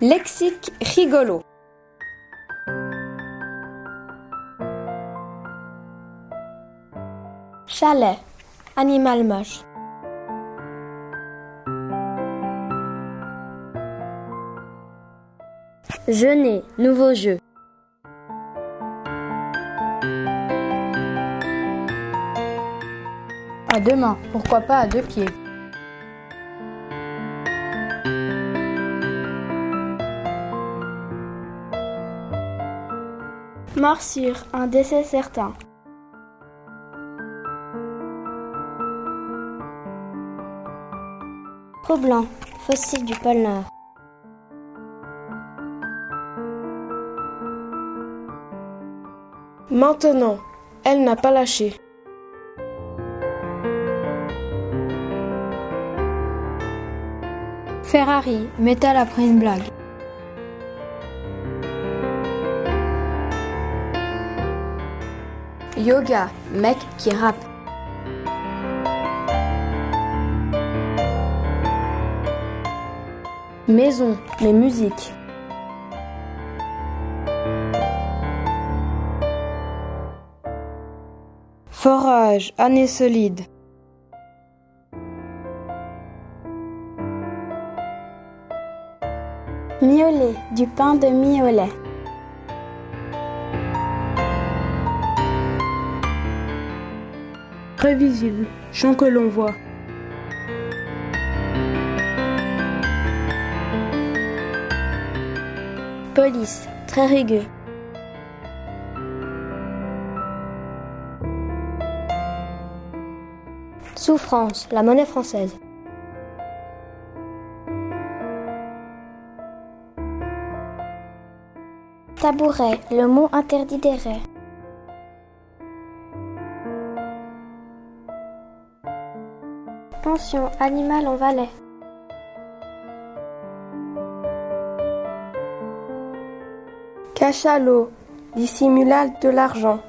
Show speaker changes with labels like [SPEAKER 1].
[SPEAKER 1] Lexique rigolo.
[SPEAKER 2] Chalet. Animal moche.
[SPEAKER 3] Jeûner. Nouveau jeu.
[SPEAKER 4] À deux mains, pourquoi pas à deux pieds
[SPEAKER 2] Morsure, un décès certain.
[SPEAKER 3] Blanc. Fossile du pôle Nord.
[SPEAKER 1] Maintenant, elle n'a pas lâché.
[SPEAKER 4] Ferrari, métal après une blague.
[SPEAKER 1] Yoga, mec qui rappe.
[SPEAKER 3] Maison. Mais musique.
[SPEAKER 1] Forage, année solide.
[SPEAKER 2] Miolet, du pain de miolet.
[SPEAKER 1] Très visible, chant que l'on voit.
[SPEAKER 3] Police. Très rugueux. Souffrance. La monnaie française.
[SPEAKER 2] Tabouret, le mot interdit des raies. Pension, animal en Valais.
[SPEAKER 1] Cachalot, dissimula de l'argent.